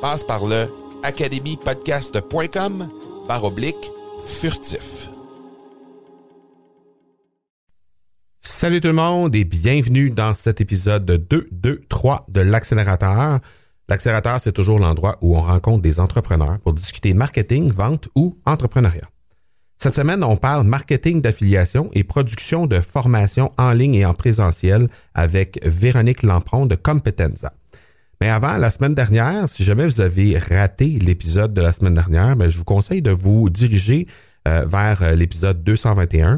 Passe par le academypodcast.com par oblique furtif. Salut tout le monde et bienvenue dans cet épisode 2, 2, 3 de l'accélérateur. L'accélérateur, c'est toujours l'endroit où on rencontre des entrepreneurs pour discuter marketing, vente ou entrepreneuriat. Cette semaine, on parle marketing d'affiliation et production de formation en ligne et en présentiel avec Véronique Lampron de Competenza. Mais avant, la semaine dernière, si jamais vous avez raté l'épisode de la semaine dernière, ben, je vous conseille de vous diriger euh, vers euh, l'épisode 221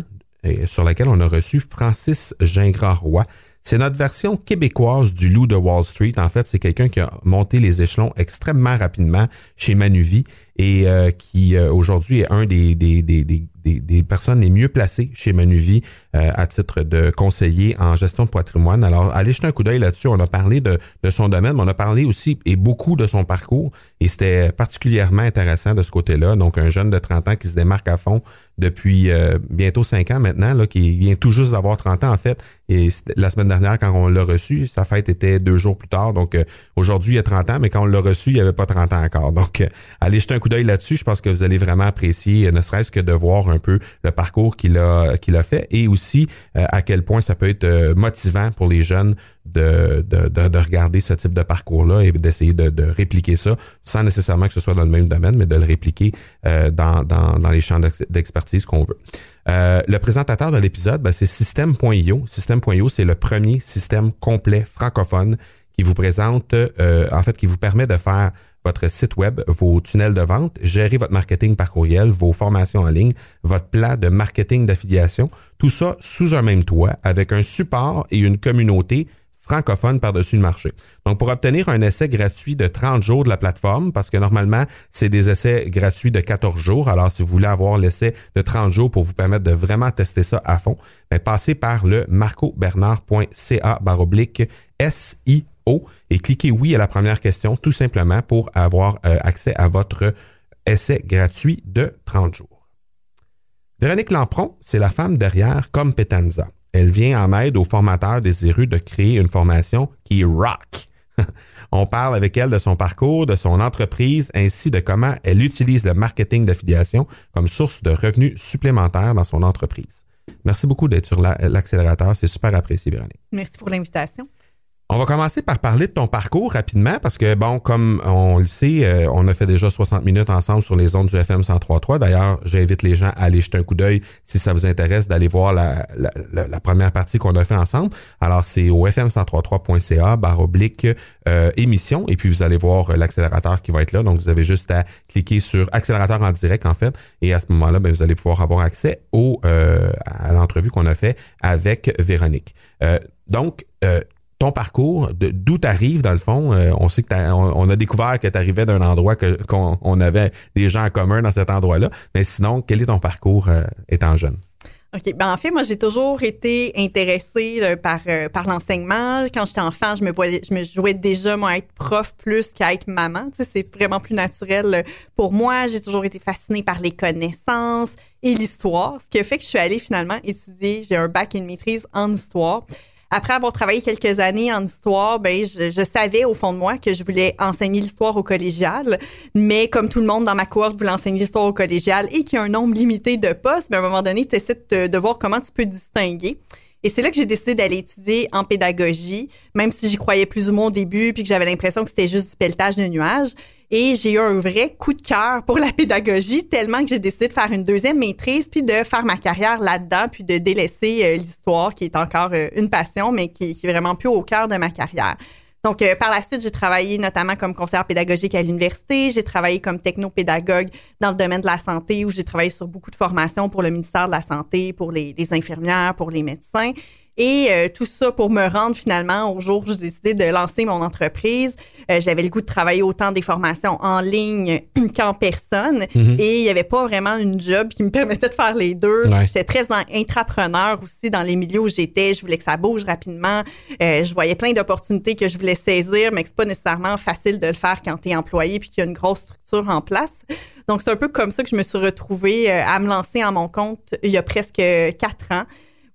sur lequel on a reçu Francis Gingras-Roy. C'est notre version québécoise du loup de Wall Street. En fait, c'est quelqu'un qui a monté les échelons extrêmement rapidement chez Manuvie et euh, qui aujourd'hui est un des, des, des, des, personnes les mieux placées chez Manuvie euh, à titre de conseiller en gestion de patrimoine. Alors, allez jeter un coup d'œil là-dessus. On a parlé de, de, son domaine, mais on a parlé aussi et beaucoup de son parcours. Et c'était particulièrement intéressant de ce côté-là. Donc, un jeune de 30 ans qui se démarque à fond depuis euh, bientôt 5 ans maintenant, là, qui vient tout juste d'avoir 30 ans en fait. Et la semaine dernière, quand on l'a reçu, sa fête était deux jours plus tard. Donc, euh, aujourd'hui, il a 30 ans, mais quand on l'a reçu, il n'y avait pas 30 ans encore. Donc, allez jeter un coup d'œil là-dessus. Je pense que vous allez vraiment apprécier, ne serait-ce que de voir un peu le parcours qu'il a, qu'il a fait et aussi euh, à quel point ça peut être euh, motivant pour les jeunes de, de, de, regarder ce type de parcours-là et d'essayer de, de, répliquer ça sans nécessairement que ce soit dans le même domaine, mais de le répliquer euh, dans, dans, dans les champs d'expertise qu'on veut. le présentateur de l'épisode, ben, c'est System.io. System.io, c'est le premier système complet francophone qui vous présente, en fait, qui vous permet de faire votre site web, vos tunnels de vente, gérer votre marketing par courriel, vos formations en ligne, votre plan de marketing d'affiliation, tout ça sous un même toit avec un support et une communauté francophone par-dessus le marché. Donc, pour obtenir un essai gratuit de 30 jours de la plateforme, parce que normalement, c'est des essais gratuits de 14 jours. Alors, si vous voulez avoir l'essai de 30 jours pour vous permettre de vraiment tester ça à fond, ben, passez par le marcobernard.ca baroblique SI et cliquez oui à la première question tout simplement pour avoir euh, accès à votre essai gratuit de 30 jours. Véronique Lampron, c'est la femme derrière Competenza. Elle vient en aide aux formateurs désireux de créer une formation qui rock. On parle avec elle de son parcours, de son entreprise, ainsi de comment elle utilise le marketing d'affiliation comme source de revenus supplémentaires dans son entreprise. Merci beaucoup d'être sur l'accélérateur. C'est super apprécié, Véronique. Merci pour l'invitation. On va commencer par parler de ton parcours rapidement parce que, bon, comme on le sait, euh, on a fait déjà 60 minutes ensemble sur les ondes du FM 103.3. D'ailleurs, j'invite les gens à aller jeter un coup d'œil si ça vous intéresse d'aller voir la, la, première partie qu'on a fait ensemble. Alors, c'est au fm133.ca barre oblique euh, émission et puis vous allez voir euh, l'accélérateur qui va être là. Donc, vous avez juste à cliquer sur accélérateur en direct, en fait. Et à ce moment-là, ben, vous allez pouvoir avoir accès au, à l'entrevue qu'on a fait avec Véronique. donc, ton parcours, d'où tu arrives dans le fond. Euh, on sait que on, a découvert que tu arrivais d'un endroit que qu'on avait des gens en commun dans cet endroit-là. Mais sinon, quel est ton parcours euh, étant jeune? OK. Ben en fait, moi, j'ai toujours été intéressée euh, par, par l'enseignement. Quand j'étais enfant, je me voyais, je me jouais déjà, moi, être prof plus qu'à être maman. C'est vraiment plus naturel pour moi. J'ai toujours été fascinée par les connaissances et l'histoire, ce qui a fait que je suis allée finalement étudier. J'ai un bac et une maîtrise en histoire. Après avoir travaillé quelques années en histoire, ben je, savais au fond de moi que je voulais enseigner l'histoire au collégial, mais comme tout le monde dans ma cohorte voulait enseigner l'histoire au collégial et qu'il y a un nombre limité de postes, ben à un moment donné, tu essaies de, de voir comment tu peux distinguer. Et c'est là que j'ai décidé d'aller étudier en pédagogie, même si j'y croyais plus ou moins au début, puis que j'avais l'impression que c'était juste du pelletage de nuages. Et j'ai eu un vrai coup de cœur pour la pédagogie, tellement que j'ai décidé de faire une deuxième maîtrise, puis de faire ma carrière là-dedans, puis de délaisser euh, l'histoire, qui est encore euh, une passion, mais qui, qui est vraiment plus au cœur de ma carrière. Donc, euh, par la suite, j'ai travaillé notamment comme conseillère pédagogique à l'université. J'ai travaillé comme technopédagogue dans le domaine de la santé où j'ai travaillé sur beaucoup de formations pour le ministère de la Santé, pour les infirmières, pour les médecins. Et euh, tout ça pour me rendre finalement au jour où j'ai décidé de lancer mon entreprise. Euh, j'avais le goût de travailler autant des formations en ligne qu'en personne. Mhm. Et il n'y avait pas vraiment une job qui me permettait de faire les deux. J'étais très intrapreneur aussi dans les milieux où j'étais. Je voulais que ça bouge rapidement. Euh, je voyais plein d'opportunités que je voulais saisir, mais que c'est pas nécessairement facile de le faire quand tu es employé puis qu'il y a une grosse structure en place. Donc, c'est un peu comme ça que je me suis retrouvée à me lancer en mon compte il y a presque quatre ans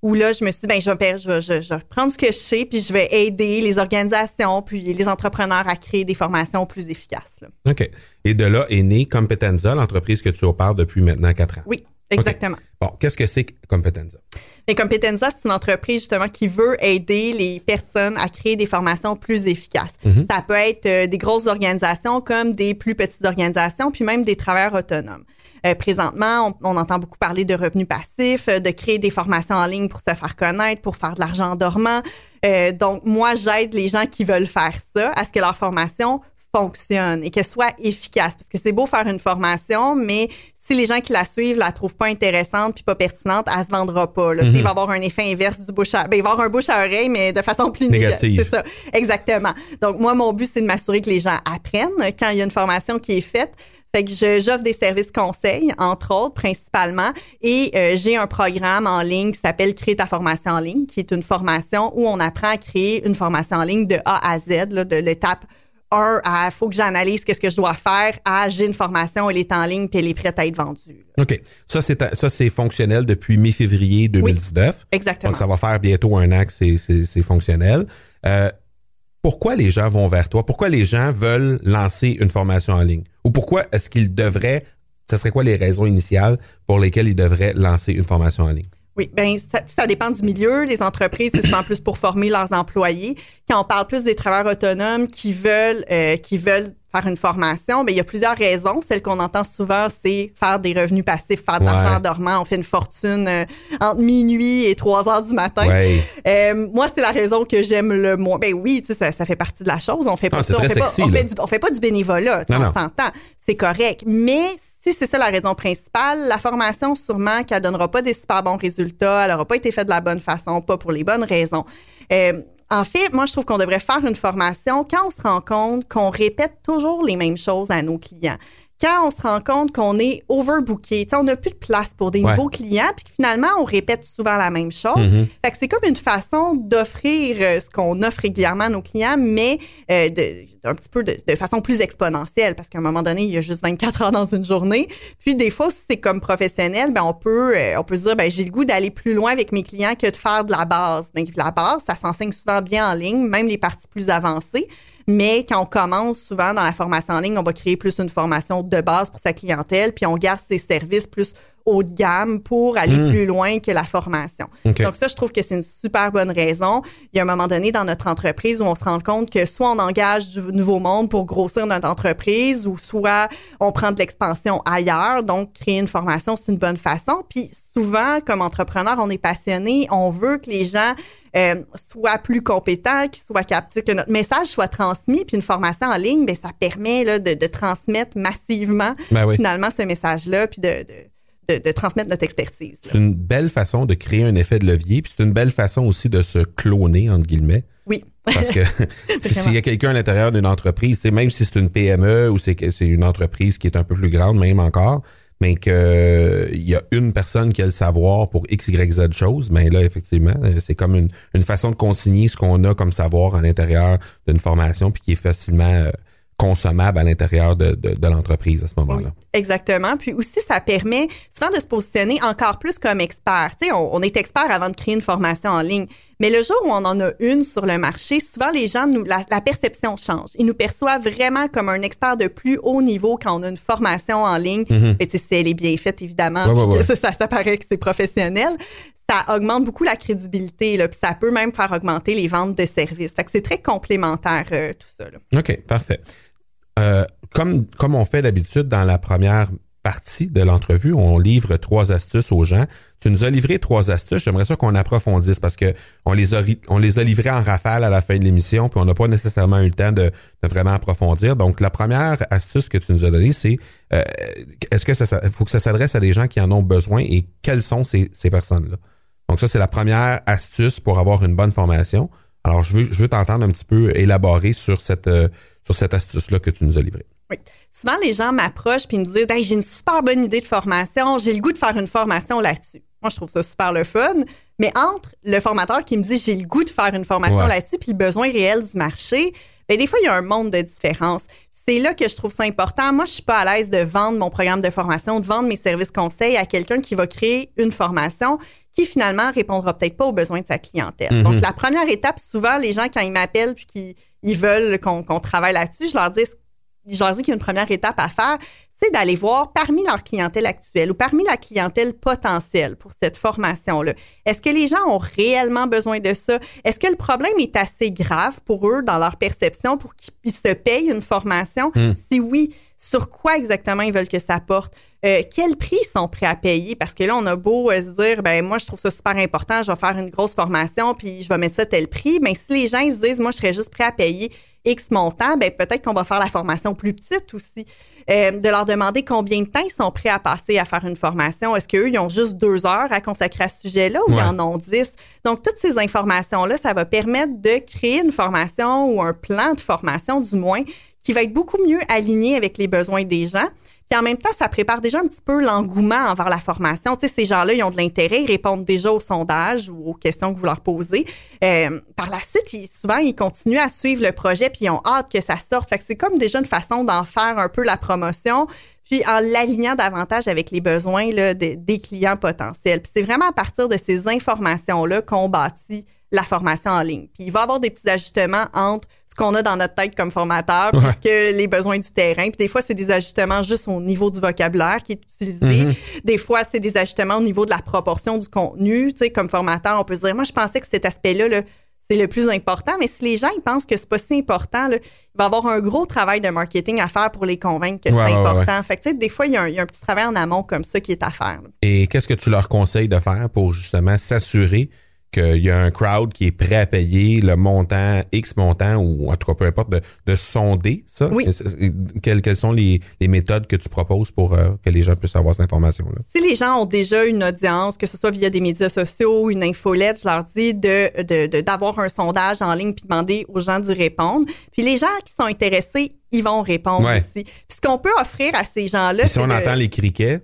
où là, je me suis dit, ben, je vais, je, je, je vais prendre ce que je sais, puis je vais aider les organisations, puis les entrepreneurs à créer des formations plus efficaces. OK. Et de là est née Competenza, l'entreprise que tu opères depuis maintenant quatre ans. Oui, exactement. Bon, qu'est-ce que c'est Competenza? Et Competenza, c'est une entreprise justement qui veut aider les personnes à créer des formations plus efficaces. Mm-hmm. Ça peut être euh, des grosses organisations comme des plus petites organisations, puis même des travailleurs autonomes. Euh, présentement, on, entend beaucoup parler de revenus passifs, euh, de créer des formations en ligne pour se faire connaître, pour faire de l'argent dormant. Euh, donc, moi, j'aide les gens qui veulent faire ça à ce que leur formation fonctionne et qu'elle soit efficace. Parce que c'est beau faire une formation, mais si les gens qui la suivent la trouvent pas intéressante puis pas pertinente, elle se vendra pas. Là. Il va avoir un effet inverse du bouche à... Ben, il va avoir un bouche à oreille, mais de façon plus négative. C'est ça, exactement. Donc, moi, mon but, c'est de m'assurer que les gens apprennent quand il y a une formation qui est faite. Fait que j'offre des services conseils, entre autres, principalement, et euh, j'ai un programme en ligne qui s'appelle Créer ta formation en ligne, qui est une formation où on apprend à créer une formation en ligne de A à Z, là, de l'étape 1 à faut que j'analyse qu'est-ce que je dois faire à j'ai une formation, elle est en ligne puis elle est prête à être vendue. OK. Ça, c'est, ça, c'est fonctionnel depuis mi-février 2019. exactement. Donc, ça va faire bientôt un an que c'est, c'est, fonctionnel. Euh, pourquoi les gens vont vers toi? Pourquoi les gens veulent lancer une formation en ligne? Ou pourquoi est-ce qu'ils devraient, ce serait quoi les raisons initiales pour lesquelles ils devraient lancer une formation en ligne? Oui, ben ça, dépend du milieu. Les entreprises, c'est souvent plus pour former leurs employés. Quand on parle plus des travailleurs autonomes qui veulent euh, qui veulent faire une formation, ben il y a plusieurs raisons. Celle qu'on entend souvent, c'est faire des revenus passifs, faire de l'argent dormant. On fait une fortune euh, entre minuit et 3 heures du matin. Euh, moi, c'est la raison que j'aime le moins. Ben oui, ça, ça fait partie de la chose. On fait pas ça. On fait, pas, on, fait pas, du, bénévolat. On s'entend. C'est correct. Mais si c'est ça la raison principale, la formation, sûrement qu'elle donnera pas des super bons résultats, elle n'aura pas été faite de la bonne façon, pas pour les bonnes raisons. Euh, en fait, moi, je trouve qu'on devrait faire une formation quand on se rend compte qu'on répète toujours les mêmes choses à nos clients quand on se rend compte qu'on est overbooké, on n'a plus de place pour des nouveaux clients, puis finalement, on répète souvent la même chose. Mm-hmm. Fait que c'est comme une façon d'offrir euh, ce qu'on offre régulièrement à nos clients, mais euh, de, un petit peu de, façon plus exponentielle, parce qu'à un moment donné, il y a juste 24 heures dans une journée. Puis des fois, si c'est comme professionnel, ben on peut euh, on peut se dire, ben j'ai le goût d'aller plus loin avec mes clients que de faire de la base. Donc la base, ça s'enseigne souvent bien en ligne, même les parties plus avancées. Mais quand on commence souvent dans la formation en ligne, on va créer plus une formation de base pour sa clientèle, puis on garde ses services plus haut de gamme pour aller hmm. plus loin que la formation. Donc ça, je trouve que c'est une super bonne raison. Il y a un moment donné dans notre entreprise où on se rend compte que soit on engage du nouveau monde pour grossir notre entreprise ou soit on prend de l'expansion ailleurs. Donc, créer une formation, c'est une bonne façon. Puis souvent, comme entrepreneur, on est passionné, on veut que les gens euh, soient plus compétents, qu'ils soient captifs, que notre message soit transmis. Puis une formation en ligne, ben ça permet là, de, de transmettre massivement ben finalement ce message-là, puis de de, transmettre notre expertise. C'est une belle façon de créer un effet de levier, puis c'est une belle façon aussi de se cloner, entre guillemets. Oui. Parce que s'il y a quelqu'un à l'intérieur d'une entreprise, même si c'est une PME ou c'est une entreprise qui est un peu plus grande, même encore, mais qu'il y a une personne qui a le savoir pour X, Y, Z choses, mais là, effectivement, c'est comme une, une façon de consigner ce qu'on a comme savoir à l'intérieur d'une formation, puis qui est facilement euh, consommable à l'intérieur de, de, l'entreprise à ce moment-là. exactement. Puis aussi, ça permet souvent de se positionner encore plus comme expert. Tu sais, on, est expert avant de créer une formation en ligne, Mais le jour où on en a une sur le marché, souvent les gens, nous, la, perception change. Ils nous perçoivent vraiment comme un expert de plus haut niveau quand on a une formation en ligne. Mm si elle est bien faite, évidemment, Ça, ça, paraît que c'est professionnel ça augmente beaucoup la crédibilité, là, puis ça peut même faire augmenter les ventes de services. Fait que c'est très complémentaire euh, tout ça. Là. OK, parfait. Euh, comme, comme on fait d'habitude dans la première partie de l'entrevue, on livre trois astuces aux gens. Tu nous as livré trois astuces. J'aimerais ça qu'on approfondisse parce que on les a on les a livrées en rafale à la fin de l'émission, puis on n'a pas nécessairement eu le temps de, vraiment approfondir. Donc la première astuce que tu nous as donnée, c'est euh, est-ce que ça faut que ça s'adresse à des gens qui en ont besoin et quelles sont ces, ces personnes-là? Donc ça, c'est la première astuce pour avoir une bonne formation. Alors, je veux, je veux t'entendre un petit peu élaborer sur cette, euh, sur cette astuce-là que tu nous as livrée. Oui. Souvent, les gens m'approchent et me disent hey, j'ai une super bonne idée de formation, j'ai le goût de faire une formation là-dessus. Moi, je trouve ça super le fun. Mais entre le formateur qui me dit j'ai le goût de faire une formation là-dessus puis le besoin réel du marché, bien, des fois, il y a un monde de différence. C'est là que je trouve ça important. Moi, je suis pas à l'aise de vendre mon programme de formation, de vendre mes services conseils à quelqu'un qui va créer une formation qui finalement répondra peut-être pas aux besoins de sa clientèle. Mm-hmm. Donc, la première étape, souvent, les gens, quand ils m'appellent puis qu'ils ils veulent qu'on travaille là-dessus, je leur dis, je leur dis qu'il y a une première étape à faire, c'est d'aller voir parmi leur clientèle actuelle ou parmi la clientèle potentielle pour cette formation-là. Est-ce que les gens ont réellement besoin de ça? Est-ce que le problème est assez grave pour eux dans leur perception pour qu'ils se payent une formation? Mm. Si oui, sur quoi exactement ils veulent que ça porte, euh, quel prix ils sont prêts à payer, parce que là, on a beau euh, se dire, ben moi, je trouve ça super important, je vais faire une grosse formation, puis je vais mettre ça tel prix, mais si les gens ils se disent, moi, je serais juste prêt à payer X montant, ben peut-être qu'on va faire la formation plus petite aussi. Euh, de leur demander combien de temps ils sont prêts à passer à faire une formation. Est-ce qu'eux, ils ont juste deux heures à consacrer à ce sujet-là ou ils en ont dix? Donc, toutes ces informations-là, ça va permettre de créer une formation ou un plan de formation, du moins, qui va être beaucoup mieux aligné avec les besoins des gens. Puis en même temps, ça prépare déjà un petit peu l'engouement envers la formation. Tu ces gens-là, ils ont de l'intérêt, ils répondent déjà aux sondages ou aux questions que vous leur posez. Euh, par la suite, souvent, ils continuent à suivre le projet puis ils ont hâte que ça sorte. C'est comme déjà une façon d'en faire un peu la promotion puis en l'alignant davantage avec les besoins des clients potentiels. C'est vraiment à partir de ces informations-là qu'on bâtit la formation en ligne. Puis il va y avoir des petits ajustements entre qu'on a dans notre tête comme formateur, puisque les besoins du terrain. Puis des fois, c'est des ajustements juste au niveau du vocabulaire qui est utilisé. Mm-hmm. Des fois, c'est des ajustements au niveau de la proportion du contenu. Tu sais, comme formateur, on peut se dire, moi, je pensais que cet aspect-là, là, c'est le plus important. Mais si les gens ils pensent que c'est pas si important, là, il va y avoir un gros travail de marketing à faire pour les convaincre que c'est important. fait que, tu sais, des fois, il y, a un, petit travail en amont comme ça qui est à faire. Et qu'est-ce que tu leur conseilles de faire pour justement s'assurer qu'il y a un crowd qui est prêt à payer le montant, X montant, ou en tout cas, peu importe, de, sonder ça. Oui. Quelles, quelles sont les, méthodes que tu proposes pour euh, que les gens puissent avoir cette information-là? Si les gens ont déjà une audience, que ce soit via des médias sociaux, une infolette, je leur dis de, d'avoir un sondage en ligne puis demander aux gens d'y répondre. Puis les gens qui sont intéressés, ils vont répondre aussi. Puis ce qu'on peut offrir à ces gens-là, Si on entend les criquets?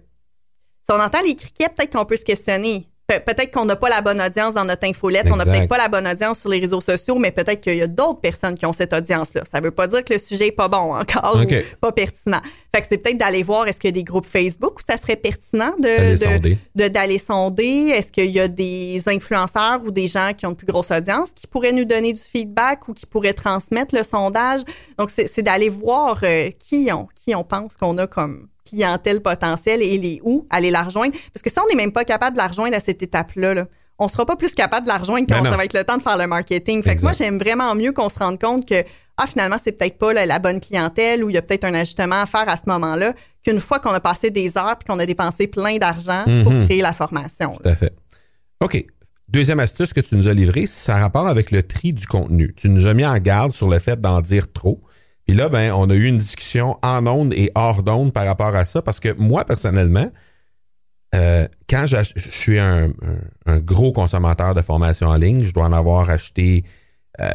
Si on entend les criquets, peut-être qu'on peut se questionner peut-être qu'on n'a pas la bonne audience dans notre infolette, on n'a peut-être pas la bonne audience sur les réseaux sociaux, mais peut-être qu'il y a d'autres personnes qui ont cette audience-là. Ça ne veut pas dire que le sujet n'est pas bon encore ou pas pertinent. Fait que c'est peut-être d'aller voir est-ce qu'il y a des groupes Facebook où ça serait pertinent de d'aller sonder. Est-ce qu'il y a des influenceurs ou des gens qui ont une plus grosse audience qui pourraient nous donner du feedback ou qui pourraient transmettre le sondage? Donc c'est d'aller voir euh, qui on qui on pense qu'on a comme clientèle potentielle et les où aller la rejoindre. Parce que si on n'est même pas capable de la rejoindre à cette étape-là, là, on sera pas plus capable de la rejoindre quand ben ça va être le temps de faire le marketing. Fait que moi, j'aime vraiment mieux qu'on se rende compte que ah, finalement, c'est peut-être pas la, bonne clientèle ou il y a peut-être un ajustement à faire à ce moment-là qu'une fois qu'on a passé des heures et qu'on a dépensé plein d'argent pour mhm. créer la formation. Tout à fait. OK. Deuxième astuce que tu nous as livrée, ça a rapport avec le tri du contenu. Tu nous as mis en garde sur le fait d'en dire trop. Puis là, ben, on a eu une discussion en ondes et hors d'ondes par rapport à ça, parce que moi, personnellement, euh, quand je suis un, gros consommateur de formation en ligne, je dois en avoir acheté, euh,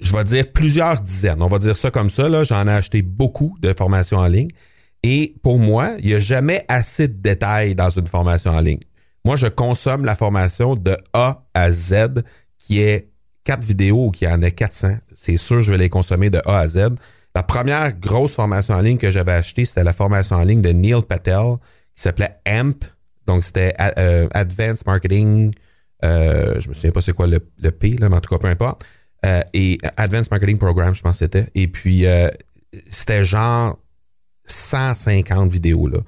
je vais dire plusieurs dizaines. On va dire ça comme ça. Là, j'en ai acheté beaucoup de formations en ligne. Et pour moi, il n'y a jamais assez de détails dans une formation en ligne. Moi, je consomme la formation de A à Z, qui est quatre vidéos qui en est 400. C'est sûr, je vais les consommer de A à Z. La première grosse formation en ligne que j'avais achetée, c'était la formation en ligne de Neil Patel qui s'appelait AMP. Donc, c'était euh, Advanced Marketing Euh, je me souviens pas c'est quoi le, le, P, mais en tout cas, peu importe. Euh, et Advanced Marketing Program, je pense que c'était. Et puis, euh, c'était genre 150 vidéos, là.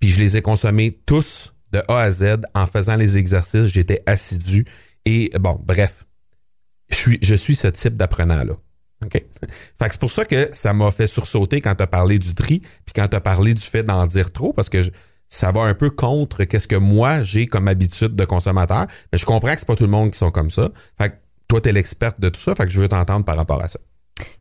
Puis je les ai consommées tous de A à Z en faisant les exercices. J'étais assidu. Et bon, bref, je suis, ce type d'apprenant-là. Fait que c'est pour ça que ça m'a fait sursauter quand tu as parlé du tri, puis quand tu as parlé du fait d'en dire trop, parce que ça va un peu contre qu'est-ce que moi j'ai comme habitude de consommateur. Mais je comprends que c'est pas tout le monde qui sont comme ça. Fait que toi, tu es l'experte de tout ça, fait que je veux t'entendre par rapport à ça.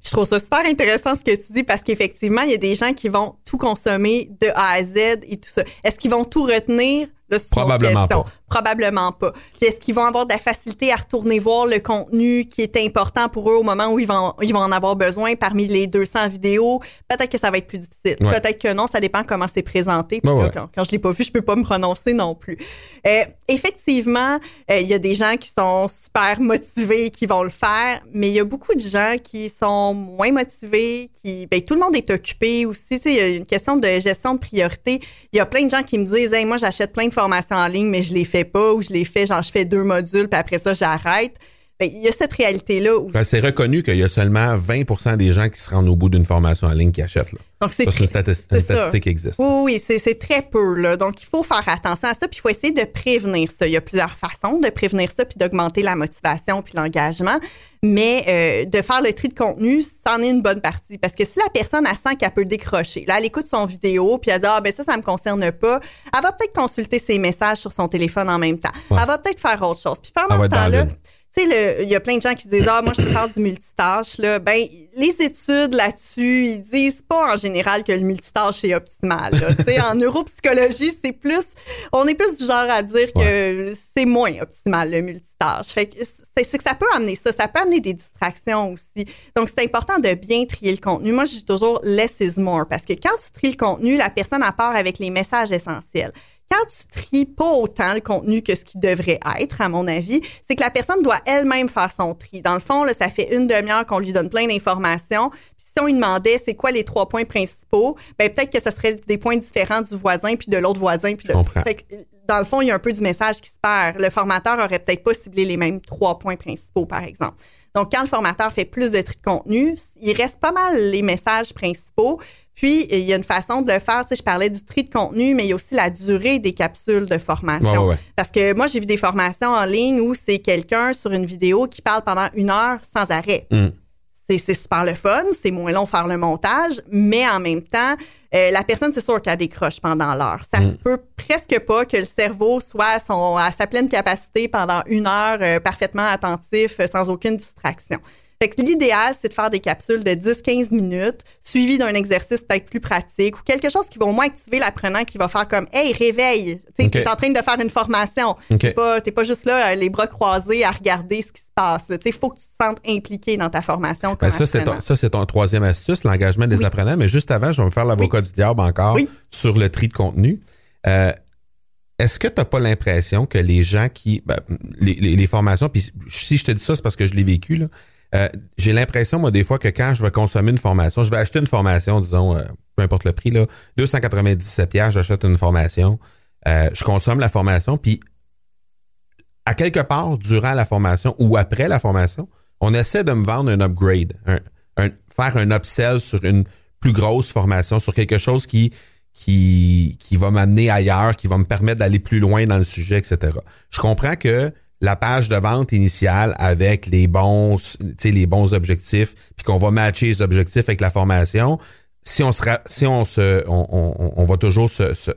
Je trouve ça super intéressant ce que tu dis parce qu'effectivement, il y a des gens qui vont tout consommer de A à Z et tout ça. Est-ce qu'ils vont tout retenir? Probablement pas. Probablement pas. Puis est-ce qu'ils vont avoir de la facilité à retourner voir le contenu qui est important pour eux au moment où ils vont, ils vont en avoir besoin parmi les 200 vidéos? Peut-être que ça va être plus difficile. Peut-être que non, ça dépend comment c'est présenté. Puis quand, quand, je l'ai pas vu, je peux pas me prononcer non plus. Euh, effectivement, euh, il y a des gens qui sont super motivés, qui vont le faire, mais il y a beaucoup de gens qui sont moins motivés, qui, ben, tout le monde est occupé aussi. Il y a une question de gestion de priorité. Il y a plein de gens qui me disent, hey, moi, j'achète plein de formations en ligne, mais je les fais pas ou je les fais, genre, je fais deux modules, puis après ça, j'arrête. Ben, il y a cette réalité-là. Ben, c'est reconnu qu'il y a seulement 20% des gens qui se rendent au bout d'une formation en ligne qui achètent. Là. Donc, c'est une, statistique qui existe. Oui, oui, c'est très peu. Là. Donc, il faut faire attention à ça, puis il faut essayer de prévenir ça. Il y a plusieurs façons de prévenir ça, puis d'augmenter la motivation, puis l'engagement. Mais euh, de faire le tri de contenu, c'en est une bonne partie. Parce que si la personne, elle sent qu'elle peut décrocher, là, elle écoute son vidéo, puis elle dit, ah, ben ça, ça me concerne pas, elle va peut-être consulter ses messages sur son téléphone en même temps. Elle va peut-être faire autre chose. Puis pendant ce temps-là tu sais, il y a plein de gens qui disent Ah, moi, je peux faire du multitâche. Là. Ben, les études là-dessus, ils disent pas en général que le multitâche est optimal. Sais, en neuropsychologie, c'est plus. On est plus du genre à dire que c'est moins optimal, le multitâche. Fait que c'est que ça peut amener ça. Ça peut amener des distractions aussi. Donc, c'est important de bien trier le contenu. Moi, je dis toujours less is more parce que quand tu tries le contenu, la personne à part avec les messages essentiels quand tu tries pas autant le contenu que ce qui devrait être, à mon avis, c'est que la personne doit elle-même faire son tri. Dans le fond, là, ça fait une demi-heure qu'on lui donne plein d'informations. Puis si on lui demandait c'est quoi les trois points principaux, ben peut-être que ce serait des points différents du voisin puis de l'autre voisin. Puis dans le fond, il y a un peu du message qui se perd. Le formateur aurait peut-être pas ciblé les mêmes trois points principaux, par exemple. Donc, quand le formateur fait plus de tri de contenu, il reste pas mal les messages principaux. Puis, il y a une façon de le faire. Tu sais, je parlais du tri de contenu, mais il y a aussi la durée des capsules de formation. Parce que moi, j'ai vu des formations en ligne où c'est quelqu'un sur une vidéo qui parle pendant une heure sans arrêt. Mm. C'est super le fun, c'est moins long faire le montage, mais en même temps, euh, la personne, c'est sûr qu'elle décroche pendant l'heure. Ça mm. se peut presque pas que le cerveau soit à sa pleine capacité pendant une heure, euh, parfaitement attentif, sans aucune distraction. Fait que l'idéal, c'est de faire des capsules de 10-15 minutes, suivies d'un exercice peut-être plus pratique ou quelque chose qui va au moins activer l'apprenant qui va faire comme Hey, réveille! Tu es en train de faire une formation. Tu T'es pas, pas juste là, euh, les bras croisés à regarder ce qui se passe. Il faut que tu te sentes impliqué dans ta formation. Ben ça, c'est ton, ça, c'est ton troisième astuce, l'engagement des apprenants. Mais juste avant, je vais me faire l'avocat du diable encore sur le tri de contenu. Euh, est-ce que tu n'as pas l'impression que les gens qui. Ben, les, les, formations, puis si je te dis ça, c'est parce que je l'ai vécu, là. Euh, j'ai l'impression, moi, des fois, que quand je vais consommer une formation, je vais acheter une formation, disons, euh, peu importe le prix, là, 297 pièces, j'achète une formation, euh, je consomme la formation, puis à quelque part, durant la formation ou après la formation, on essaie de me vendre un upgrade, faire un upsell sur une plus grosse formation, sur quelque chose qui, qui, qui va m'amener ailleurs, qui va me permettre d'aller plus loin dans le sujet, etc. Je comprends que la page de vente initiale avec les bons, les bons objectifs, puis qu'on va matcher les objectifs avec la formation, si on se, si on se, on, on, va toujours se, se,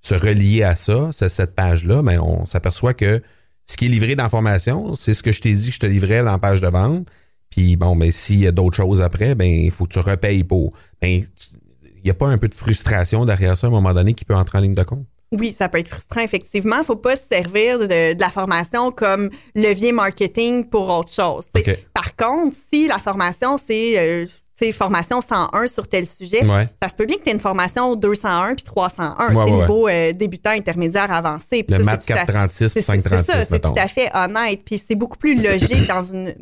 se, relier à ça, cette page-là, mais on s'aperçoit que ce qui est livré dans la formation, c'est ce que je t'ai dit que je te livrais dans la page de vente. Puis bon, mais s'il y a d'autres choses après, ben il faut que tu repayes pour. Ben, il n'y a pas un peu de frustration derrière ça à un moment donné qui peut entrer en ligne de compte? Oui, ça peut être frustrant, effectivement. Il ne faut pas se servir de, la formation comme levier marketing pour autre chose. Par contre, si la formation, c'est euh, formation 101 sur tel sujet, ça se peut bien que tu aies une formation 201 puis 301. c'est niveau euh, débutant, intermédiaire, avancé. Le maths 436 ou 536, C'est tout à fait honnête. Puis c'est beaucoup plus logique dans une...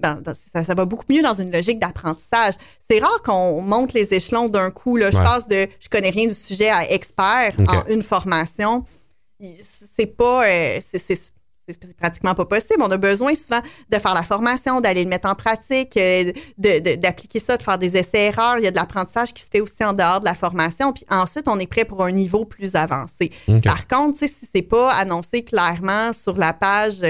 ça, va beaucoup mieux dans une logique d'apprentissage. C'est rare qu'on monte les échelons d'un coup. Là. Je passe de je connais rien du sujet à expert en une formation. C'est pas... Euh, c'est pratiquement pas possible. On a besoin souvent de faire la formation, d'aller le mettre en pratique, euh, d'appliquer ça, de faire des essais-erreurs. Il y a de l'apprentissage qui se fait aussi en dehors de la formation. Puis ensuite, on est prêt pour un niveau plus avancé. Par contre, si c'est pas annoncé clairement sur la page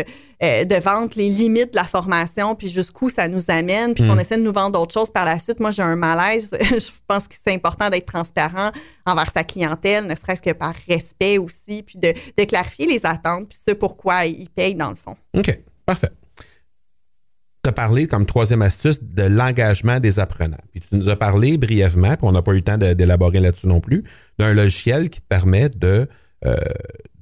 euh, de vente les limites de la formation, puis jusqu'où ça nous amène, puis qu'on hmm. essaie de nous vendre d'autres choses par la suite. Moi, j'ai un malaise. je pense que c'est important d'être transparent envers sa clientèle, ne serait-ce que par respect aussi, puis de, clarifier les attentes, puis ce pourquoi ils payent dans le fond. OK, parfait. Tu as parlé comme troisième astuce de l'engagement des apprenants. Puis tu nous as parlé brièvement, puis on n'a pas eu le temps d'élaborer là-dessus non plus, d'un logiciel qui te permet de euh,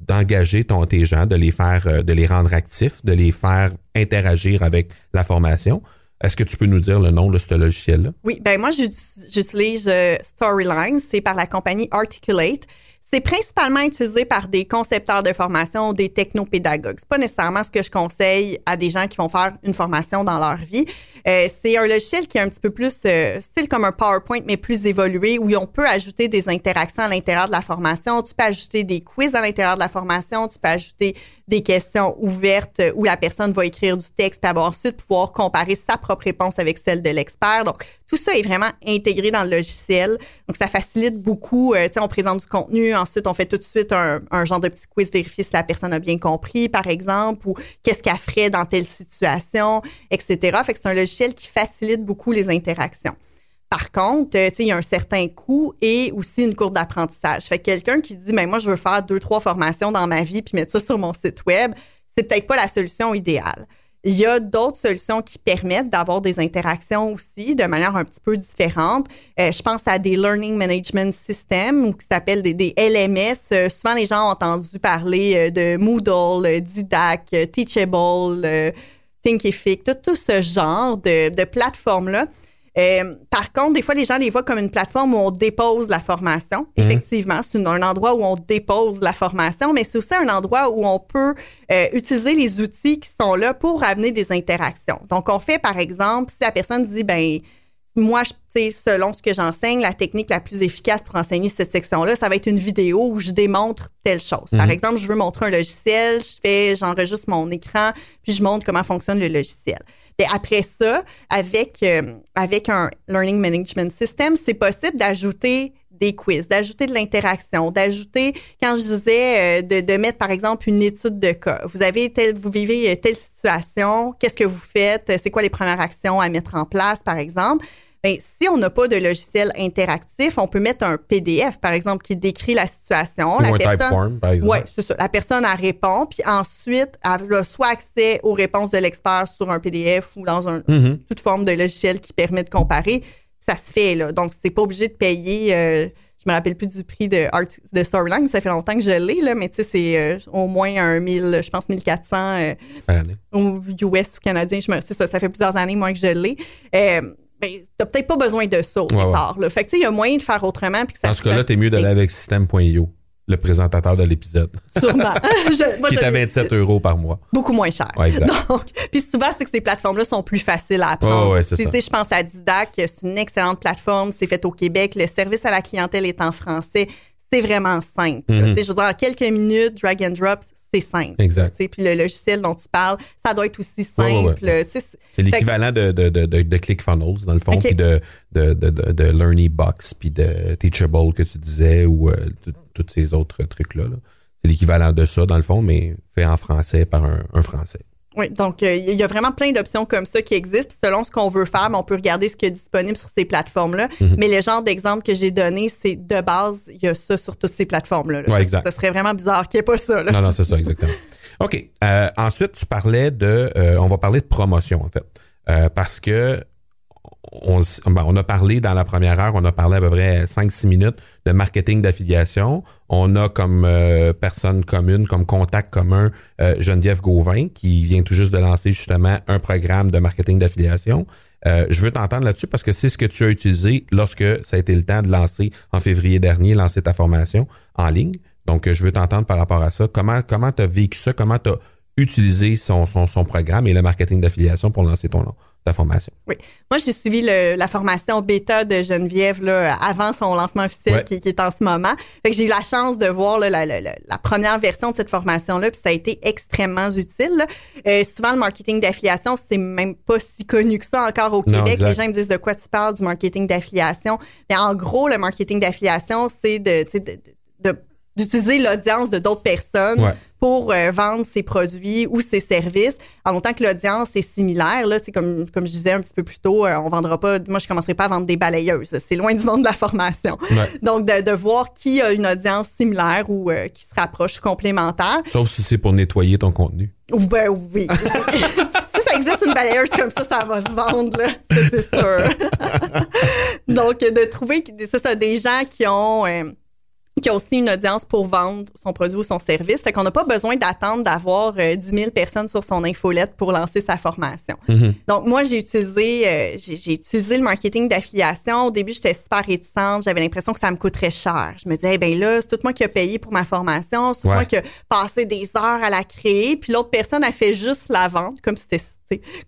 d'engager ton, tes gens, de les faire, euh, de les rendre actifs, de les faire interagir avec la formation. Est-ce que tu peux nous dire le nom de ce logiciel-là? Oui, ben moi, j'utilise euh, Storyline. C'est par la compagnie Articulate. C'est principalement utilisé par des concepteurs de formation ou des technopédagogues. C'est pas nécessairement ce que je conseille à des gens qui vont faire une formation dans leur vie. Euh, c'est un logiciel qui est un petit peu plus euh, style comme un PowerPoint, mais plus évolué, où on peut ajouter des interactions à l'intérieur de la formation. Tu peux ajouter des quiz à l'intérieur de la formation. Tu peux ajouter des questions ouvertes où la personne va écrire du texte et ensuite pouvoir comparer sa propre réponse avec celle de l'expert. Tout ça est vraiment intégré dans le logiciel. Donc, ça facilite beaucoup. Euh, tu sais, on présente du contenu. Ensuite, on fait tout de suite un, genre de petit quiz vérifier si la personne a bien compris, par exemple, ou qu'est-ce qu'elle ferait dans telle situation, etc. Fait que c'est un logiciel qui facilite beaucoup les interactions. Par contre, euh, il y a un certain coût et aussi une courbe d'apprentissage. Fait que quelqu'un qui dit, mais moi, je veux faire deux, trois formations dans ma vie puis mettre ça sur mon site web, c'est peut-être pas la solution idéale. Il y a d'autres solutions qui permettent d'avoir des interactions aussi de manière un petit peu différente. Euh, je pense à des Learning Management Systems ou qui s'appellent des, LMS. Euh, souvent, les gens ont entendu parler de Moodle, Didac, Teachable, Thinkific, tout, tout ce genre de, de plateformes-là euh, par contre, des fois, les gens les voient comme une plateforme où on dépose la formation. Mhm. Effectivement, c'est un endroit où on dépose la formation, mais c'est aussi un endroit où on peut euh, utiliser les outils qui sont là pour amener des interactions. Donc, on fait, par exemple, si la personne dit, ben moi, selon ce que j'enseigne, la technique la plus efficace pour enseigner cette section-là, ça va être une vidéo où je démontre telle chose. Par mhm. exemple, je veux montrer un logiciel, je fais, j'enregistre mon écran, puis je montre comment fonctionne le logiciel. Après ça, avec, euh, avec un Learning Management System, c'est possible d'ajouter des quiz, d'ajouter de l'interaction, d'ajouter, quand je disais, euh, de, mettre par exemple une étude de cas. Vous avez vous vivez telle situation, qu'est-ce que vous faites, c'est quoi les premières actions à mettre en place, par exemple? Ben, si on n'a pas de logiciel interactif, on peut mettre un PDF, par exemple, qui décrit la situation. Ou la un personne, type par exemple. Oui, c'est ça. La personne, elle répond, puis ensuite, elle a soit accès aux réponses de l'expert sur un PDF ou dans un, mm-hmm. toute forme de logiciel qui permet de comparer. Ça se fait, là. Donc, c'est pas obligé de payer... Euh, je me rappelle plus du prix de, Art, de Storyline, ça fait longtemps que je l'ai, là, mais tu sais, c'est euh, au moins un 1000, je pense 1400 euh, au US ou canadien. Je me, ça, ça fait plusieurs années, moi, que je l'ai. Euh, ben, t'as peut-être pas besoin de ça au départ. Fait que, il y a moyen de faire autrement. Puis Dans ce cas-là, t'es mieux d'aller avec System.io, le présentateur de l'épisode. Sûrement. qui est à 27 euros par mois. Beaucoup moins cher. Donc, puis souvent, c'est que ces plateformes-là sont plus faciles à apprendre. ouais, c'est ça. je pense à Didac, c'est une excellente plateforme. C'est fait au Québec. Le service à la clientèle est en français. C'est vraiment simple. Mm-hmm. Je veux dire, en quelques minutes, drag and drop, c'est simple. Exact. Puis le logiciel dont tu parles, ça doit être aussi simple. c'est l'équivalent de, de, de, de, ClickFunnels, dans le fond, puis de, de, de, Learning Box, puis de Teachable que tu disais, ou euh, tous ces autres trucs-là. C'est l'équivalent de ça, dans le fond, mais fait en français par un Français. Oui, donc euh, il y a vraiment plein d'options comme ça qui existent. Selon ce qu'on veut faire, on peut regarder ce qui est disponible sur ces plateformes-là. Mhm. Mais le genre d'exemple que j'ai donné, c'est de base, il y a ça sur toutes ces plateformes-là. Ouais, exact. Ça serait vraiment bizarre qu'il n'y ait pas ça. Là. Non, non, c'est ça, exactement. OK. Euh, ensuite, tu parlais de... Euh, on va parler de promotion, en fait. parce que ben, on, a parlé dans la première heure, on a parlé à peu près 5-6 minutes de marketing d'affiliation. On a comme euh, personne commune, comme contact commun, euh, Geneviève Gauvin, qui vient tout juste de lancer justement un programme de marketing d'affiliation. Euh, je veux t'entendre là-dessus parce que c'est ce que tu as utilisé lorsque ça a été le temps de lancer en février dernier, lancer ta formation en ligne. Donc, je veux t'entendre par rapport à ça. Comment comment tu as vécu ça? Comment tu utiliser son, son, son programme et le marketing d'affiliation pour lancer ton, ta formation. Oui. Moi, j'ai suivi le, la formation bêta de Geneviève là, avant son lancement officiel Ouais. qui, qui est en ce moment. Fait que j'ai eu la chance de voir là, la, la, la- la première version de cette formation-là, puis ça a été extrêmement utile. Euh, souvent, le marketing d'affiliation, c'est même pas si connu que ça encore au Québec. Les gens me disent de quoi tu parles du marketing d'affiliation? Mais en gros, le marketing d'affiliation, c'est de, tu sais, de, de- de- d'utiliser l'audience de d'autres personnes Ouais. Pour euh, vendre ses produits ou ses services, en autant que l'audience est similaire. Là, c'est comme, comme je disais un petit peu plus tôt, euh, on vendra pas, moi je commencerai pas à vendre des balayeuses. C'est loin du monde de la formation. Ouais. Donc, de, de voir qui a une audience similaire ou euh, qui se rapproche complémentaire. Sauf si c'est pour nettoyer ton contenu. Ben oui. si ça existe une balayeuse comme ça, ça va se vendre, là. C'est sûr. Donc, de trouver c'est ça, des gens qui ont euh, qui ont aussi une audience pour vendre son produit ou son service. Fait qu'on n'a pas besoin d'attendre d'avoir euh, 10 000 personnes sur son infolette pour lancer sa formation. Donc, moi, j'ai utilisé, euh, j'ai utilisé le marketing d'affiliation. Au début, j'étais super réticente. J'avais l'impression que ça me coûterait cher. Je me disais, eh ben là, c'est tout moi qui a payé pour ma formation. C'est tout Ouais. moi qui a passé des heures à la créer. Puis l'autre personne a fait juste la vente, comme si c'était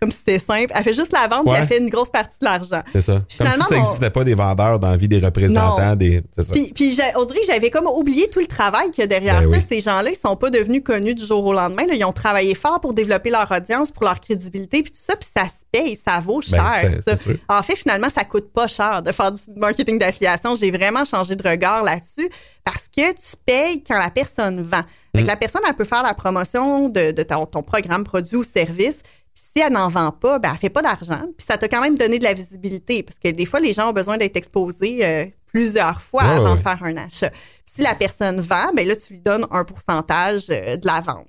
comme si c'était simple. Elle fait juste la vente, Ouais. puis elle fait une grosse partie de l'argent. C'est ça. Comme si Finalement, ça on- n'existait pas des vendeurs dans la vie des représentants. Des, c'est ça. Puis, puis on dirait que j'avais comme oublié tout le travail qu'il y a derrière Ben ça. oui. Ces gens-là, ils sont pas devenus connus du jour au lendemain. là. Ils ont travaillé fort pour développer leur audience, pour leur crédibilité, puis tout ça, puis ça se paye, ça vaut Ben, cher. c'est- ça. c'est. En fait, finalement, ça coûte pas cher de faire du marketing d'affiliation. J'ai vraiment changé de regard là-dessus parce que tu payes quand la personne vend. Fait que Mm. la personne, elle peut faire la promotion de, de ton, ton programme, produit ou service. Si elle n'en vend pas, ben, elle fait pas d'argent. Puis ça t'a quand même donné de la visibilité parce que des fois, les gens ont besoin d'être exposés euh, plusieurs fois Ouais, avant ouais. de faire un achat. Puis si la personne vend, ben là, tu lui donnes un pourcentage euh, de la vente.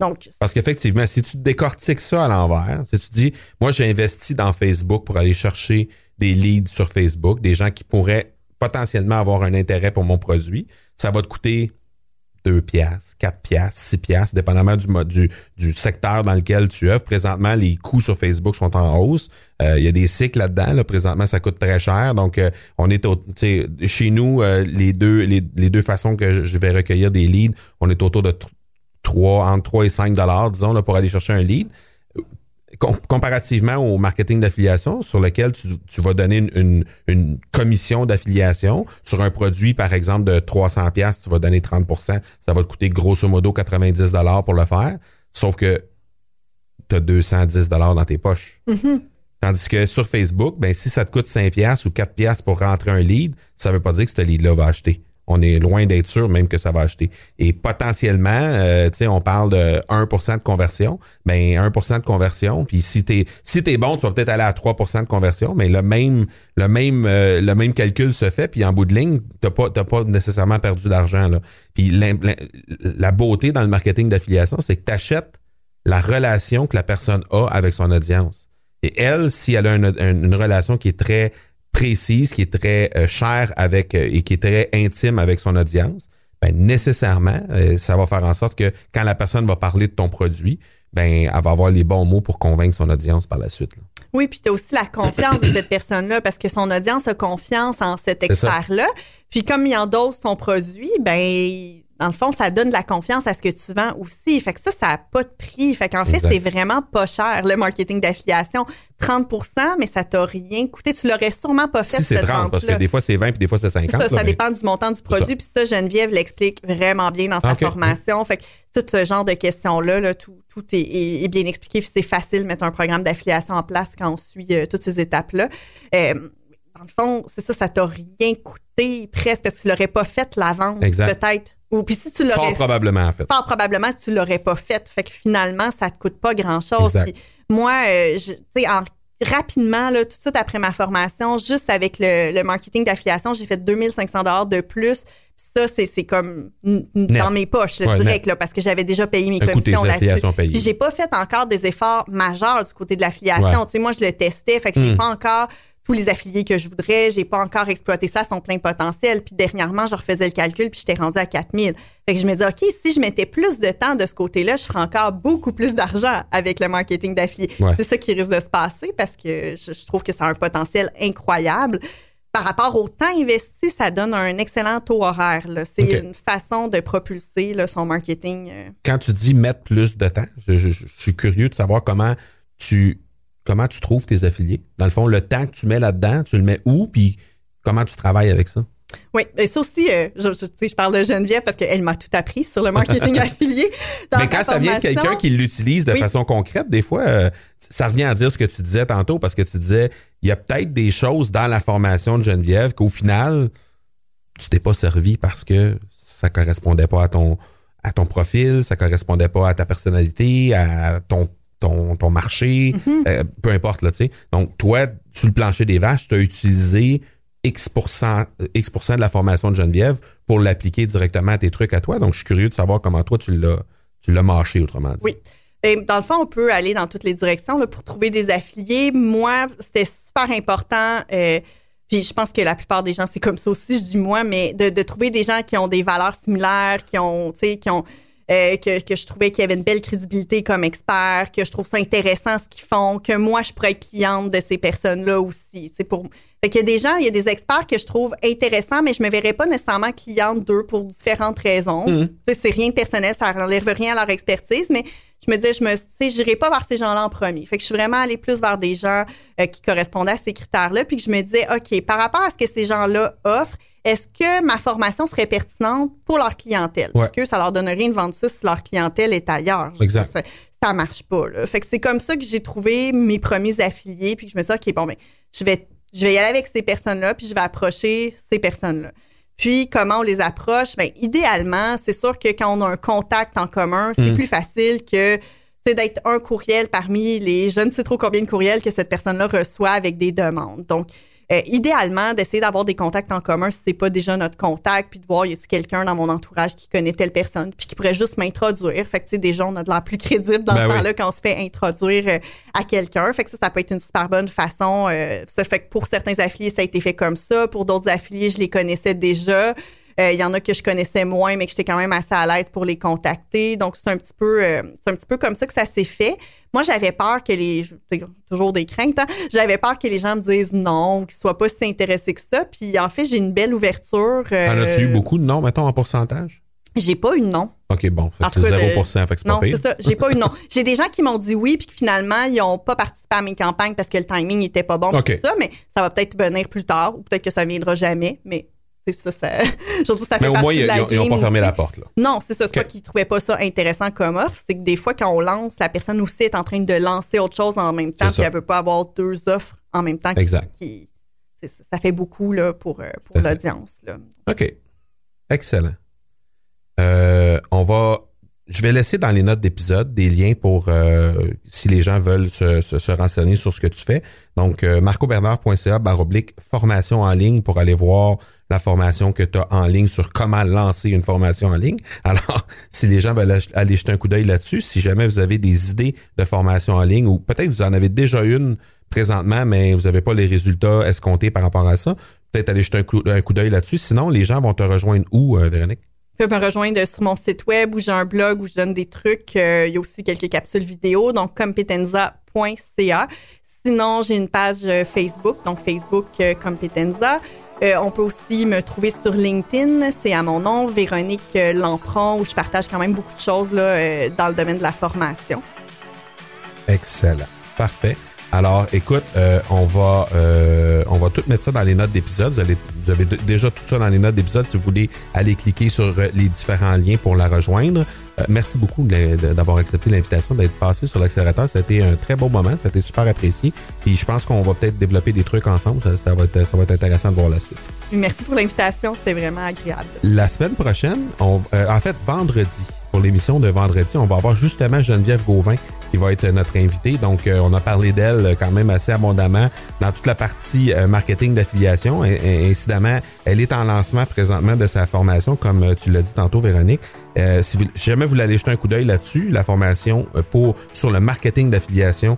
Donc, Parce qu'effectivement, si tu décortiques ça à l'envers, si tu dis, moi, j'ai investi dans Facebook pour aller chercher des leads sur Facebook, des gens qui pourraient potentiellement avoir un intérêt pour mon produit, ça va te coûter 2 piastres, 4 piastres, 6 piastres, dépendamment du, du, secteur dans lequel tu œuvres. Présentement, les coûts sur Facebook sont en hausse. Euh, Il y a des cycles là-dedans. Là. Présentement, ça coûte très cher. Donc, euh, on est au, chez nous, euh, les deux les, les deux façons que je- je vais recueillir des leads, on est autour de 3, entre 3 et 5 dollars, disons, là, pour aller chercher un lead. Com- comparativement au marketing d'affiliation, sur lequel tu, tu vas donner une, une, une commission d'affiliation sur un produit, par exemple, de 300 pièces, tu vas donner 30% ça va te coûter grosso modo 90 dollars pour le faire, sauf que tu as 210 dollars dans tes poches. Tandis que sur Facebook, ben, si ça te coûte 5 pièces ou 4 pièces pour rentrer un lead, ça veut pas dire que ce lead-là va acheter. On est loin d'être sûr même que ça va acheter. Et potentiellement, euh, tu sais, on parle de 1% de conversion. Ben 1% de conversion. Puis si t'es si t'es bon, tu vas peut-être aller à 3% de conversion, mais le même le même euh, le même calcul se fait. Puis en bout de ligne, t'as pas pas nécessairement perdu d'argent. Puis la beauté dans le marketing d'affiliation, c'est que t'achètes la relation que la personne a avec son audience. Et elle, si elle a une- une relation qui est très précise, qui est très euh, chère avec euh, et qui est très intime avec son audience, ben nécessairement, euh, ça va faire en sorte que quand la personne va parler de ton produit, ben elle va avoir les bons mots pour convaincre son audience par la suite. là. Oui, puis tu as aussi la confiance de cette personne-là parce que son audience a confiance en cet expert-là. Puis comme il endosse ton produit, ben dans le fond, ça donne de la confiance à ce que tu vends aussi. Fait que ça, ça n'a pas de prix. Fait qu'en fait, c'est vraiment pas cher, le marketing d'affiliation. 30% mais ça t'a rien coûté. Tu l'aurais sûrement pas fait, Si c'est cette 30, parce que des fois c'est 20 puis des fois c'est C'est 50. ça, là, ça mais- dépend du montant du produit. Puis ça, Geneviève l'explique vraiment bien dans sa formation. Fait que tout ce genre de questions-là, là, tout, tout est, est- est bien expliqué. C'est facile de mettre un programme d'affiliation en place quand on suit euh, toutes ces étapes-là. Euh, dans le fond, c'est ça, ça t'a rien coûté presque parce que tu l'aurais pas fait la vente, Exact. peut-être. Ou puis si tu l'aurais Fort probablement en fait. fort probablement tu l'aurais pas fait. Fait que finalement, ça te coûte pas grand-chose. Exact. Puis moi, euh, je- tu sais, en- rapidement, là, tout de suite après ma formation, juste avec le, le marketing d'affiliation, j'ai fait 2500 dollars de plus. Ça, c'est comme dans mes poches, là, Ouais, direct, là, parce que j'avais déjà payé mes Un commissions là-dessus. j'ai pas fait encore des efforts majeurs du côté de l'affiliation. Ouais. Tu sais, moi, je le testais, fait que j'ai Hmm. pas encore tous les affiliés que je voudrais. J'ai pas encore exploité ça à son plein potentiel. Puis dernièrement, je refaisais le calcul puis j'étais rendu à 4000. Fait que je me dis, OK, si je mettais plus de temps de ce côté-là, je ferais encore beaucoup plus d'argent avec le marketing d'affiliés. Ouais. C'est ça qui risque de se passer parce que je, je trouve que ça a un potentiel incroyable. par rapport au temps investi, ça donne un excellent taux horaire. C'est une façon de propulser son marketing. Euh. Quand tu dis mettre plus de temps, je, suis curieux de savoir comment tu comment tu trouves tes affiliés? Dans le fond, le temps que tu mets là-dedans, tu le mets où, puis comment tu travailles avec ça? Oui, et ça aussi, euh, je, je, parle de Geneviève parce qu'elle m'a tout appris sur le marketing affilié. Mais quand ça vient de quelqu'un qui l'utilise de façon concrète, des fois, euh, ça revient à dire ce que tu disais tantôt parce que tu disais, il y a peut-être des choses dans la formation de Geneviève qu'au final, tu t'es pas servi parce que ça correspondait pas à ton à ton profil, ça correspondait pas à ta personnalité, à ton ton, ton marché, mm-hmm. euh, peu importe là, tu sais. Donc toi, sur le plancher des vaches, tu as utilisé X, X de la formation de Geneviève pour l'appliquer directement à tes trucs à toi. Donc, je suis curieux de savoir comment toi, tu l'as, tu l'as marché, autrement dit. Oui. Dans le fond, on peut aller dans toutes les directions là, pour trouver des affiliés. Moi, c'était super important. Euh, puis je pense que la plupart des gens, c'est comme ça aussi, je dis moi, mais de, de trouver des gens qui ont des valeurs similaires, qui ont, tu sais, qui ont euh, que, que, je trouvais qu'il y avait une belle crédibilité comme expert, que je trouve ça intéressant ce qu'ils font, que moi je pourrais être cliente de ces personnes-là aussi. C'est pour fait qu'il y a des gens, il y a des experts que je trouve intéressants, mais je me verrais pas nécessairement cliente d'eux pour différentes raisons. Mmh. C'est rien de personnel, ça n'enlève rien à leur expertise, mais je me disais, je me, tu j'irai pas vers ces gens-là en premier. Fait que je suis vraiment allée plus vers des gens euh, qui correspondaient à ces critères-là, puis que je me disais, ok, par rapport à ce que ces gens-là offrent, est-ce que ma formation serait pertinente pour leur clientèle? Est-ce que ça leur donnerait une vente si leur clientèle est ailleurs? Exact. Ça, ça marche pas. Là. Fait que c'est comme ça que j'ai trouvé mes premiers affiliés, puis que je me suis dit, OK, bon, ben, je vais, je vais y aller avec ces personnes-là, puis je vais approcher ces personnes-là. Puis, comment on les approche? Ben, idéalement, c'est sûr que quand on a un contact en commun, c'est mm. plus facile que d'être un courriel parmi les je ne sais trop combien de courriels que cette personne-là reçoit avec des demandes. Donc, euh, idéalement, d'essayer d'avoir des contacts en commun si c'est pas déjà notre contact, puis de voir y a-t-il quelqu'un dans mon entourage qui connaît telle personne, puis qui pourrait juste m'introduire. Fait que tu sais, déjà on a de l'air plus crédible dans ben ce temps-là quand on se fait introduire euh, à quelqu'un. Fait que ça, ça peut être une super bonne façon. Euh, ça fait que pour certains affiliés, ça a été fait comme ça. Pour d'autres affiliés, je les connaissais déjà. Il y en a que je connaissais moins, mais que j'étais quand même assez à l'aise pour les contacter. Donc, c'est un petit peu, c'est un petit peu comme ça que ça s'est fait. Moi, j'avais peur que les. Toujours des craintes, hein? J'avais peur que les gens me disent non, qu'ils soient pas si intéressés que ça. Puis en fait, j'ai une belle ouverture. Euh, en as-tu eu beaucoup de non, mettons, en pourcentage? J'ai pas eu de non. OK, bon. c'est 0 fait que c'est Non, c'est ça. J'ai pas eu de non. J'ai des gens qui m'ont dit oui, puis que finalement, ils ont pas participé à mes campagnes parce que le timing n'était pas bon. Tout ça, mais ça va peut-être venir plus tard ou peut-être que ça viendra jamais. Mais ça, ça, je ça Mais au moins, ils n'ont pas fermé la porte. Là. Non, c'est ça. C'est pas qu'ils ne trouvaient pas ça intéressant comme offre. C'est que des fois, quand on lance, la personne aussi est en train de lancer autre chose en même temps, puis elle ne veut pas avoir deux offres en même temps. Exact. ça fait beaucoup là, pour, euh, pour l'audience. OK. Excellent. Euh, on va je vais laisser dans les notes d'épisode des liens pour euh, si les gens veulent se, se, renseigner sur ce que tu fais. Donc, euh, marcobernard.ca baroblique formation en ligne pour aller voir la formation que tu as en ligne sur comment lancer une formation en ligne. Alors, si les gens veulent aller jeter un coup d'œil là-dessus, si jamais vous avez des idées de formation en ligne ou peut-être vous en avez déjà une présentement, mais vous n'avez pas les résultats escomptés par rapport à ça, peut-être aller jeter un coup, d'œil là-dessus. Sinon, les gens vont te rejoindre où, euh, Véronique? peuvent me rejoindre sur mon site web où j'ai un blog où je donne des trucs. Euh, il y a aussi quelques capsules vidéo, donc competenza.ca. Sinon, j'ai une page euh, Facebook, donc Facebook euh, on peut aussi me trouver sur LinkedIn, c'est à mon nom, Véronique Lampron, où je partage quand même beaucoup de choses là, dans le domaine de la formation. Excellent. Parfait. Alors, écoute, euh, on va euh, on va tout mettre ça dans les notes d'épisode. Vous, vous avez déjà tout ça dans les notes d'épisode si vous voulez aller cliquer sur euh, les différents liens pour la rejoindre. merci beaucoup d'avoir accepté l'invitation, d'être passé sur l'accélérateur. Été un très beau moment, été super apprécié. Puis je pense qu'on va peut-être développer des trucs ensemble. Ça, va être, ça va être intéressant de voir la suite. Merci pour l'invitation, c'était vraiment agréable. La semaine prochaine, on, en fait vendredi, pour l'émission de vendredi, on va avoir justement Geneviève Gauvin qui va être notre invitée. Donc, euh, on a parlé d'elle quand même assez abondamment dans toute la partie euh, marketing d'affiliation. Incidemment, elle est en lancement présentement de sa formation, comme euh, tu l'as dit tantôt, Véronique. si, jamais vous voulez jeter un coup d'œil là-dessus, la formation pour sur le marketing d'affiliation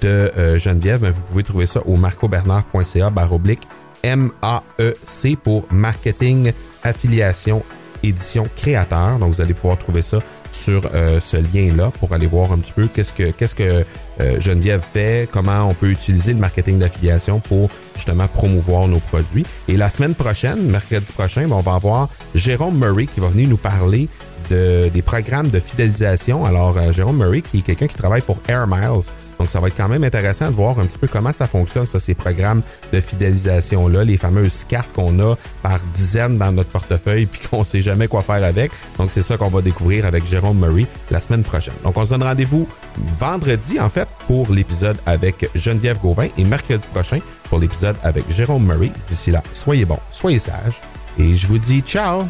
de Geneviève, ben, vous pouvez trouver ça au marcobernard.ca baroblique M-A-E-C pour marketing affiliation édition créateur. Donc, vous allez pouvoir trouver ça sur euh, ce lien-là pour aller voir un petit peu qu'est-ce que euh, Geneviève fait, comment on peut utiliser le marketing d'affiliation pour justement promouvoir nos produits. Et la semaine prochaine, mercredi prochain, ben, on va avoir Jérôme Murray qui va venir nous parler de, des programmes de fidélisation. Alors, euh, Jérôme Murray, qui est quelqu'un qui travaille pour Air Miles, donc, ça va être quand même intéressant de voir un petit peu comment ça fonctionne, ça, ces programmes de fidélisation-là, les fameuses cartes qu'on a par dizaines dans notre portefeuille puis qu'on sait jamais quoi faire avec. Donc, c'est ça qu'on va découvrir avec Jérôme Murray la semaine prochaine. Donc, on se donne rendez-vous vendredi, en fait, pour l'épisode avec Geneviève Gauvin et mercredi prochain pour l'épisode avec Jérôme Murray. D'ici là, soyez bons, soyez sages et je vous dis ciao!